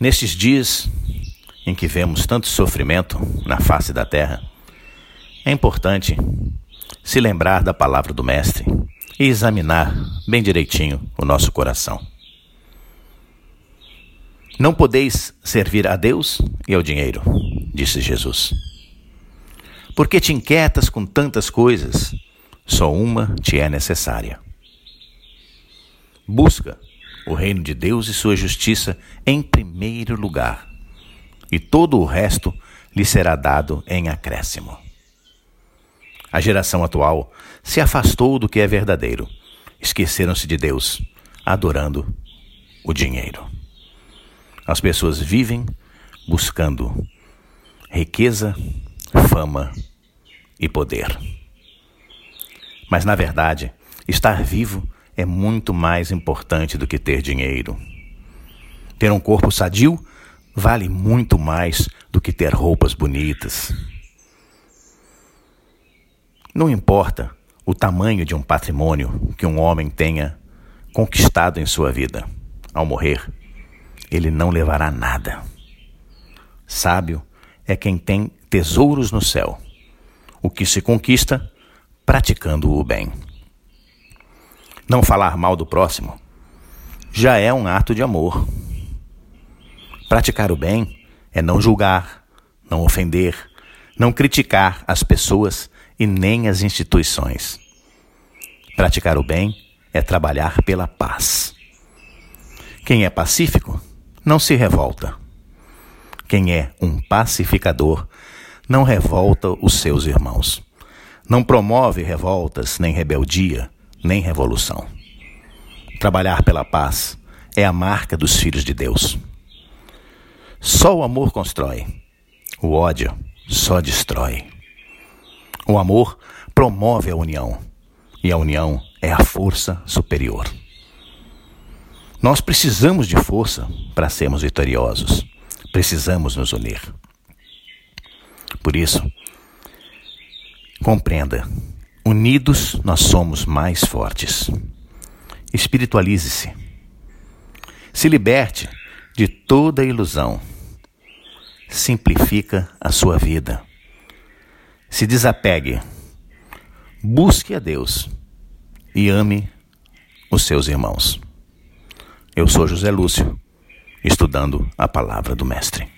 Nestes dias em que vemos tanto sofrimento na face da terra, é importante se lembrar da palavra do Mestre e examinar bem direitinho o nosso coração. Não podeis servir a Deus e ao dinheiro, disse Jesus. Porque te inquietas com tantas coisas, só uma te é necessária. Busca o reino de Deus e sua justiça em primeiro lugar, e todo o resto lhe será dado em acréscimo. A geração atual se afastou do que é verdadeiro, esqueceram-se de Deus, adorando o dinheiro. As pessoas vivem buscando riqueza, fama e poder. Mas, na verdade, estar vivo é muito mais importante do que ter dinheiro. Ter um corpo sadio vale muito mais do que ter roupas bonitas. Não importa o tamanho de um patrimônio que um homem tenha conquistado em sua vida. Ao morrer, ele não levará nada. Sábio é quem tem tesouros no céu, o que se conquista praticando o bem. Não falar mal do próximo já é um ato de amor. Praticar o bem é não julgar, não ofender, não criticar as pessoas e nem as instituições. Praticar o bem é trabalhar pela paz. Quem é pacífico não se revolta. Quem é um pacificador não revolta os seus irmãos. Não promove revoltas, nem rebeldia, nem revolução. Trabalhar pela paz é a marca dos filhos de Deus. Só o amor constrói, o ódio só destrói. O amor promove a união, e a união é a força superior. Nós precisamos de força para sermos vitoriosos. Precisamos nos unir. Por isso, compreenda: unidos nós somos mais fortes. Espiritualize-se. Se liberte de toda ilusão. Simplifica a sua vida. Se desapegue. Busque a Deus e ame os seus irmãos. Eu sou José Lúcio, estudando a palavra do Mestre.